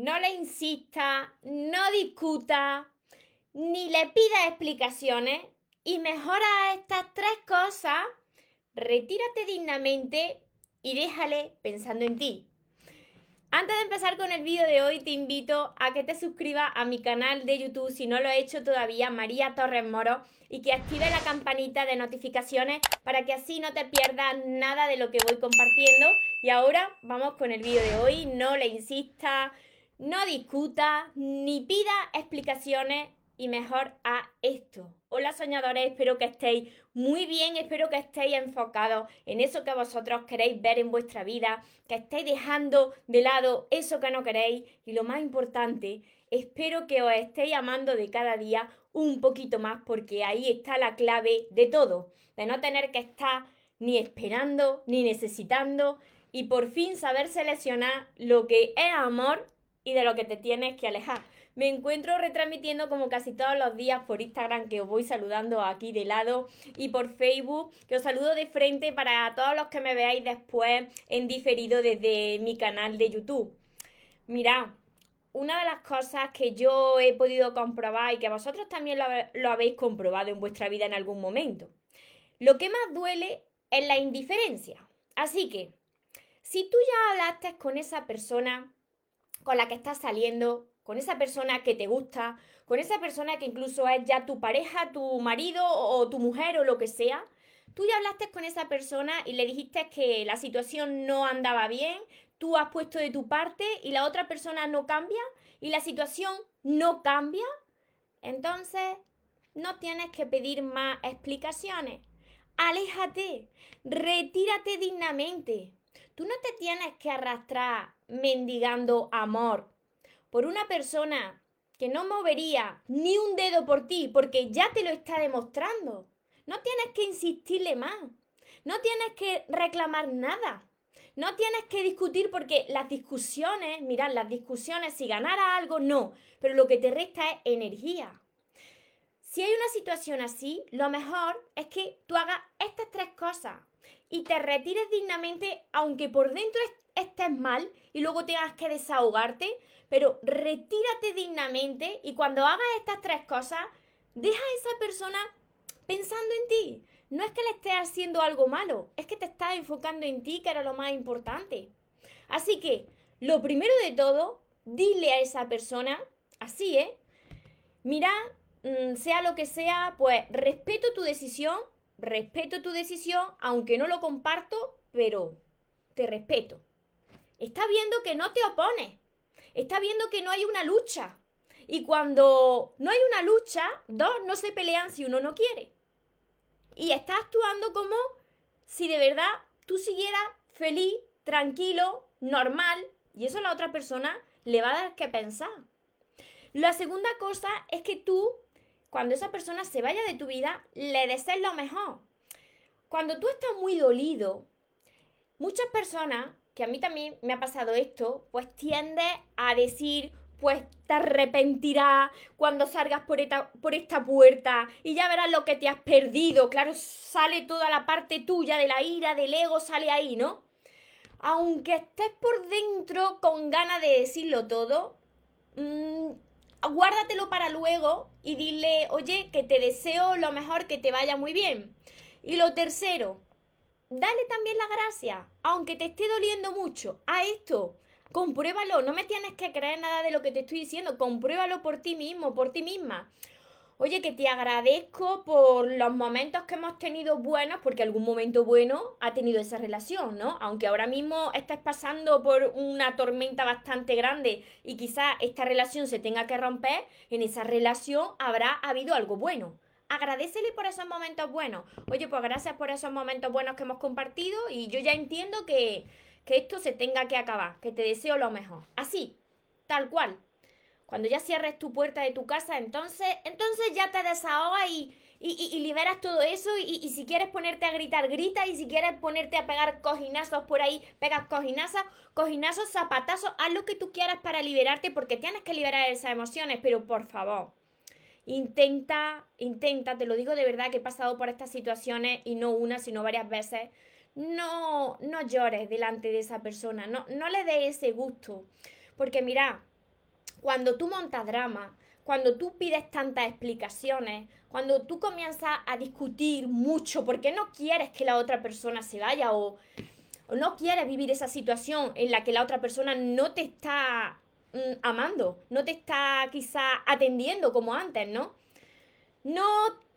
no le insista, no discuta, ni le pida explicaciones y mejora estas tres cosas, retírate dignamente y déjale pensando en ti. Antes de empezar con el vídeo de hoy, te invito a que te suscribas a mi canal de YouTube si no lo he hecho todavía, María Torres Moro, y que active la campanita de notificaciones para que así no te pierdas nada de lo que voy compartiendo. Y ahora vamos con el vídeo de hoy. No le insista, no discuta, ni pida explicaciones y mejor a esto. Hola soñadores, espero que estéis muy bien, espero que estéis enfocados en eso que vosotros queréis ver en vuestra vida, que estéis dejando de lado eso que no queréis y lo más importante, espero que os estéis amando de cada día un poquito más porque ahí está la clave de todo, de no tener que estar ni esperando ni necesitando y por fin saber seleccionar lo que es amor de lo que te tienes que alejar. Me encuentro retransmitiendo como casi todos los días por Instagram, que os voy saludando aquí de lado, y por Facebook, que os saludo de frente para todos los que me veáis después en diferido desde mi canal de YouTube. Mirad, una de las cosas que yo he podido comprobar y que vosotros también lo, lo habéis comprobado en vuestra vida en algún momento, lo que más duele es la indiferencia. Así que, si tú ya hablaste con esa persona con la que estás saliendo, con esa persona que te gusta, con esa persona que incluso es ya tu pareja, tu marido o tu mujer o lo que sea, tú ya hablaste con esa persona y le dijiste que la situación no andaba bien, tú has puesto de tu parte y la otra persona no cambia y la situación no cambia, entonces no tienes que pedir más explicaciones. Aléjate, retírate dignamente. Tú no te tienes que arrastrar mendigando amor por una persona que no movería ni un dedo por ti porque ya te lo está demostrando. No tienes que insistirle más. No tienes que reclamar nada. No tienes que discutir porque las discusiones, mirad, las discusiones, si ganara algo, no, pero lo que te resta es energía. Si hay una situación así, lo mejor es que tú hagas estas tres cosas y te retires dignamente, aunque por dentro estés mal y luego tengas que desahogarte, pero retírate dignamente y cuando hagas estas tres cosas, deja a esa persona pensando en ti. No es que le estés haciendo algo malo, es que te estás enfocando en ti, que era lo más importante. Así que, lo primero de todo, dile a esa persona, así, ¿eh? Mira, mm, sea lo que sea, pues respeto tu decisión, respeto tu decisión, aunque no lo comparto, pero te respeto. Está viendo que no te opones, está viendo que no hay una lucha. Y cuando no hay una lucha, dos no se pelean si uno no quiere. Y está actuando como si de verdad tú siguieras feliz, tranquilo, normal. Y eso a la otra persona le va a dar que pensar. La segunda cosa es que tú, cuando esa persona se vaya de tu vida, le desees lo mejor. Cuando tú estás muy dolido, muchas personas que a mí también me ha pasado esto, pues tiende a decir, pues te arrepentirás cuando salgas por esta, por esta puerta y ya verás lo que te has perdido. Claro, sale toda la parte tuya de la ira, del ego, sale ahí, ¿no? Aunque estés por dentro con ganas de decirlo todo, mmm, guárdatelo para luego y dile, oye, que te deseo lo mejor, que te vaya muy bien. Y lo tercero, dale también la gracia, aunque te esté doliendo mucho, a esto. Compruébalo, no me tienes que creer nada de lo que te estoy diciendo, compruébalo por ti mismo, por ti misma. Oye, que te agradezco por los momentos que hemos tenido buenos, porque algún momento bueno ha tenido esa relación, ¿no? Aunque ahora mismo estés pasando por una tormenta bastante grande y quizás esta relación se tenga que romper, en esa relación habrá habido algo bueno agradecele por esos momentos buenos. Oye, pues gracias por esos momentos buenos que hemos compartido y yo ya entiendo que, esto se tenga que acabar, que te deseo lo mejor. Así, tal cual. Cuando ya cierres tu puerta de tu casa, entonces, entonces ya te desahogas y, y, liberas todo eso y, si quieres ponerte a gritar, grita y si quieres ponerte a pegar cojinazos por ahí, pegas cojinazos, cojinazos, zapatazos, haz lo que tú quieras para liberarte porque tienes que liberar esas emociones, pero por favor, Intenta, intenta, te lo digo de verdad que he pasado por estas situaciones y no una, sino varias veces. No, no llores delante de esa persona, no, no le des ese gusto. Porque mira, cuando tú montas drama, cuando tú pides tantas explicaciones, cuando tú comienzas a discutir mucho porque no quieres que la otra persona se vaya o, no quieres vivir esa situación en la que la otra persona no te está mm, amando, no te está quizá atendiendo como antes, ¿no? No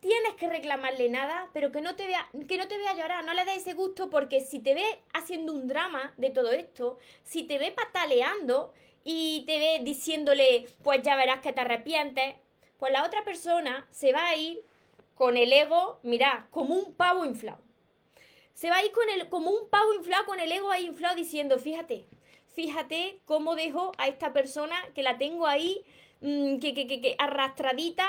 tienes que reclamarle nada, pero que no te vea, que no te vea llorar, no le des ese gusto porque si te ve haciendo un drama de todo esto, si te ve pataleando y te ve diciéndole, pues ya verás que te arrepientes, pues la otra persona se va a ir con el ego, mira, como un pavo inflado. Se va a ir con el, como un pavo inflado, con el ego ahí inflado, diciendo, fíjate, fíjate cómo dejo a esta persona que la tengo ahí, mmm, que, que, que arrastradita,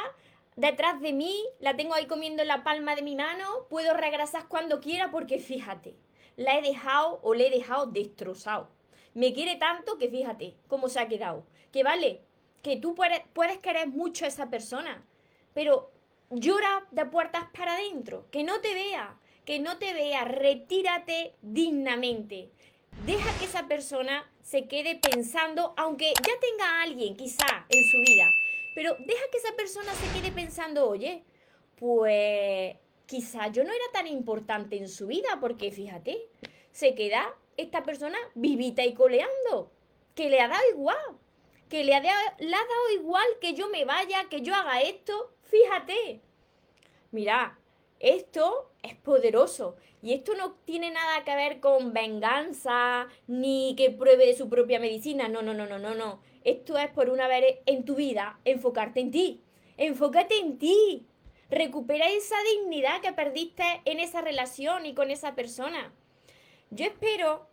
detrás de mí, la tengo ahí comiendo en la palma de mi mano, puedo regresar cuando quiera porque fíjate, la he dejado o le he dejado destrozado. Me quiere tanto que fíjate cómo se ha quedado. Que vale, que tú puedes, puedes querer mucho a esa persona, pero llora de puertas para adentro, que no te vea, que no te vea, retírate dignamente. Deja que esa persona se quede pensando, aunque ya tenga a alguien quizá en su vida, pero deja que esa persona se quede pensando, oye, pues quizá yo no era tan importante en su vida, porque fíjate, se queda esta persona vivita y coleando, que le ha dado igual, que le ha, dado, le ha dado igual que yo me vaya, que yo haga esto, fíjate. Mira, esto es poderoso y esto no tiene nada que ver con venganza ni que pruebe su propia medicina, no, no, no, no, no, no. Esto es por una vez en tu vida enfocarte en ti. Enfócate en ti. Recupera esa dignidad que perdiste en esa relación y con esa persona. Yo espero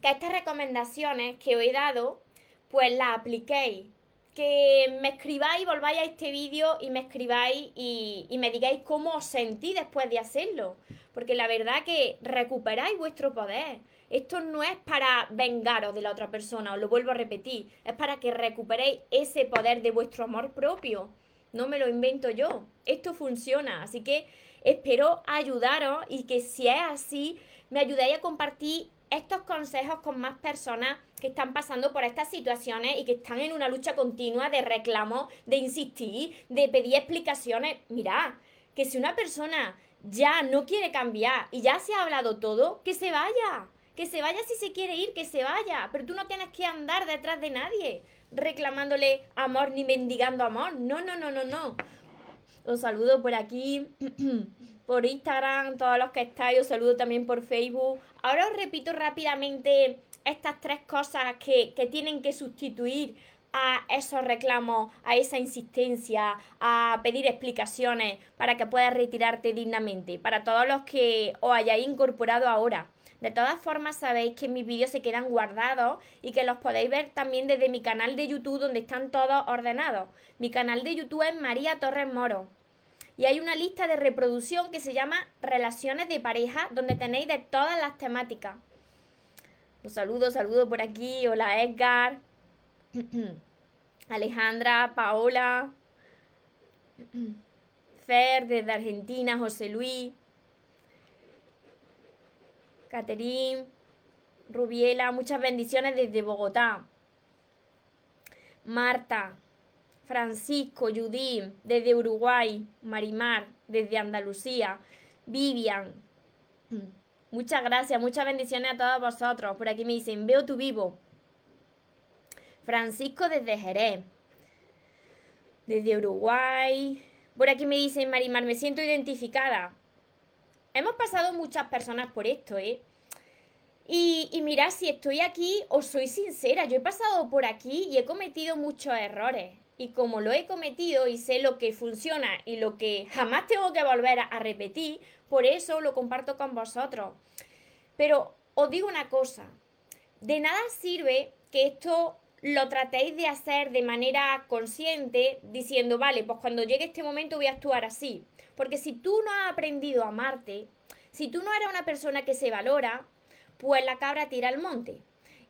que estas recomendaciones que os he dado, pues las apliquéis. Que me escribáis, volváis a este vídeo y me escribáis y, y me digáis cómo os sentí después de hacerlo. Porque la verdad que recuperáis vuestro poder esto no es para vengaros de la otra persona, os lo vuelvo a repetir, es para que recuperéis ese poder de vuestro amor propio. No me lo invento yo, esto funciona, así que espero ayudaros y que si es así, me ayudéis a compartir estos consejos con más personas que están pasando por estas situaciones y que están en una lucha continua de reclamo, de insistir, de pedir explicaciones. Mirad, que si una persona ya no quiere cambiar y ya se ha hablado todo, que se vaya. Que se vaya si se quiere ir, que se vaya. Pero tú no tienes que andar detrás de nadie reclamándole amor ni mendigando amor. No, no, no, no, no. Os saludo por aquí, por Instagram, todos los que estáis. Os saludo también por Facebook. Ahora os repito rápidamente estas tres cosas que, que tienen que sustituir a esos reclamos, a esa insistencia, a pedir explicaciones para que puedas retirarte dignamente. Para todos los que os hayáis incorporado ahora. De todas formas, sabéis que mis vídeos se quedan guardados y que los podéis ver también desde mi canal de YouTube donde están todos ordenados. Mi canal de YouTube es María Torres Moro. Y hay una lista de reproducción que se llama Relaciones de pareja, donde tenéis de todas las temáticas. Los saludo, saludo por aquí. Hola Edgar, Alejandra, Paola, Fer desde Argentina, José Luis. Caterín, Rubiela, muchas bendiciones desde Bogotá. Marta, Francisco, Judí, desde Uruguay, Marimar, desde Andalucía, Vivian. Muchas gracias, muchas bendiciones a todos vosotros. Por aquí me dicen, veo tu vivo. Francisco desde Jerez, desde Uruguay. Por aquí me dicen, Marimar, me siento identificada. Hemos pasado muchas personas por esto, ¿eh? Y, y mirad, si estoy aquí, os soy sincera, yo he pasado por aquí y he cometido muchos errores. Y como lo he cometido y sé lo que funciona y lo que jamás tengo que volver a, a repetir, por eso lo comparto con vosotros. Pero os digo una cosa, de nada sirve que esto lo tratéis de hacer de manera consciente, diciendo, vale, pues cuando llegue este momento voy a actuar así. Porque si tú no has aprendido a amarte, si tú no eres una persona que se valora, pues la cabra tira al monte.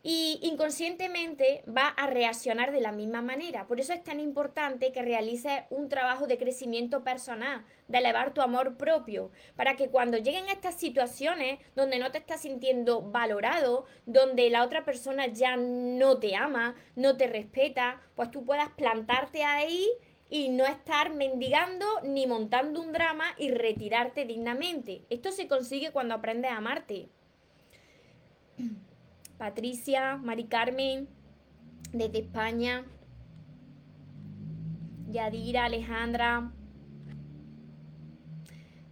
Y inconscientemente va a reaccionar de la misma manera. Por eso es tan importante que realices un trabajo de crecimiento personal, de elevar tu amor propio, para que cuando lleguen estas situaciones donde no te estás sintiendo valorado, donde la otra persona ya no te ama, no te respeta, pues tú puedas plantarte ahí y no estar mendigando ni montando un drama y retirarte dignamente. Esto se consigue cuando aprendes a amarte. Patricia, Mari Carmen, desde España, Yadira, Alejandra.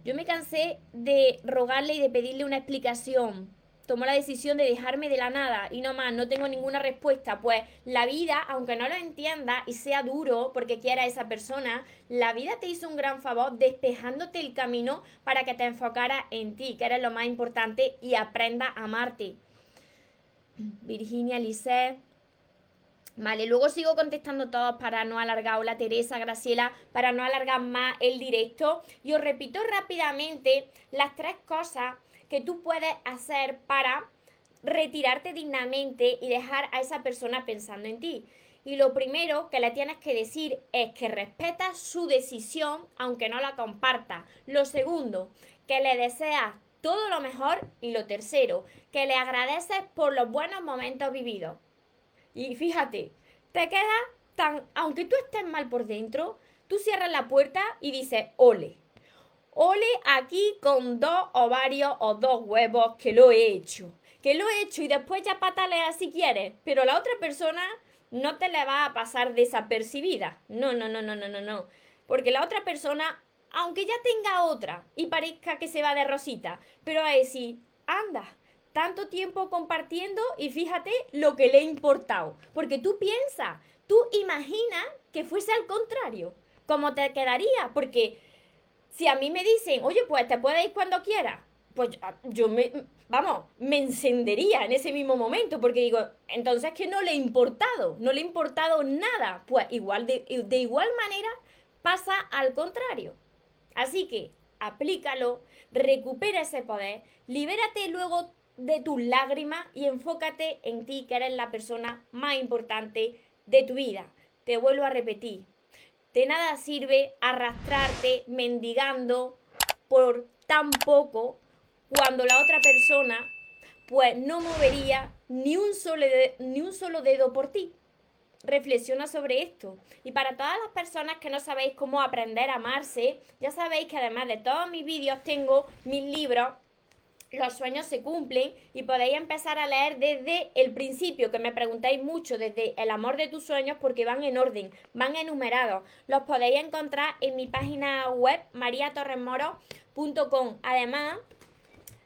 Yo me cansé de rogarle y de pedirle una explicación. Tomó la decisión de dejarme de la nada y no más, no tengo ninguna respuesta. Pues la vida, aunque no lo entienda y sea duro porque quiera esa persona, la vida te hizo un gran favor despejándote el camino para que te enfocara en ti, que era lo más importante, y aprenda a amarte. Virginia, Lisset. Vale, luego sigo contestando todos para no alargar, hola Teresa, Graciela, para no alargar más el directo. Y os repito rápidamente las tres cosas que tú puedes hacer para retirarte dignamente y dejar a esa persona pensando en ti. Y lo primero que le tienes que decir es que respetas su decisión aunque no la compartas. Lo segundo, que le deseas todo lo mejor. Y lo tercero, que le agradeces por los buenos momentos vividos. Y fíjate, te queda tan, aunque tú estés mal por dentro, tú cierras la puerta y dices, ole. Ole aquí con dos ovarios o dos huevos que lo he hecho. Que lo he hecho y después ya patalea si quieres. Pero la otra persona no te le va a pasar desapercibida. No, no, no, no, no, no, no. Porque la otra persona aunque ya tenga otra y parezca que se va de rosita, pero a decir, anda, tanto tiempo compartiendo y fíjate lo que le ha importado. Porque tú piensas, tú imaginas que fuese al contrario, ¿cómo te quedaría? Porque si a mí me dicen, oye, pues te puedes ir cuando quieras, pues yo me, vamos, me encendería en ese mismo momento, porque digo, entonces que no le ha importado, no le ha importado nada. Pues igual de, de igual manera pasa al contrario. Así que aplícalo, recupera ese poder, libérate luego de tus lágrimas y enfócate en ti, que eres la persona más importante de tu vida. Te vuelvo a repetir, de nada sirve arrastrarte mendigando por tan poco cuando la otra persona pues no movería ni un solo, ni un solo dedo por ti reflexiona sobre esto. Y para todas las personas que no sabéis cómo aprender a amarse, ya sabéis que además de todos mis vídeos tengo mis libros los sueños se cumplen y podéis empezar a leer desde el principio, que me preguntáis mucho, desde el amor de tus sueños, porque van en orden, van enumerados. Los podéis encontrar en mi página web, mariatorresmoro.com. Además,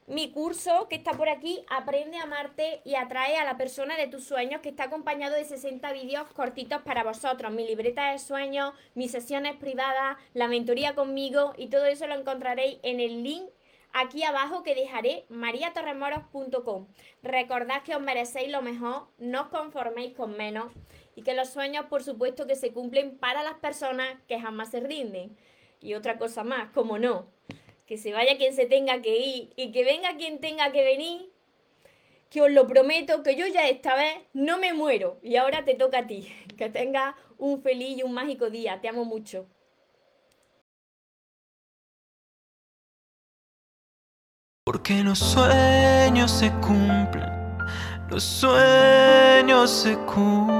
mi curso que está por aquí, Aprende a amarte y atrae a la persona de tus sueños, que está acompañado de 60 vídeos cortitos para vosotros. Mi libreta de sueños, mis sesiones privadas, la mentoría conmigo y todo eso lo encontraréis en el link aquí abajo que dejaré mariatorremoros.com. Recordad que os merecéis lo mejor, no os conforméis con menos y que los sueños por supuesto que se cumplen para las personas que jamás se rinden. Y otra cosa más, como no, que se vaya quien se tenga que ir y que venga quien tenga que venir, que os lo prometo que yo ya esta vez no me muero y ahora te toca a ti. Que tengas un feliz y un mágico día. Te amo mucho. Porque los sueños se cumplen, los sueños se cumplen.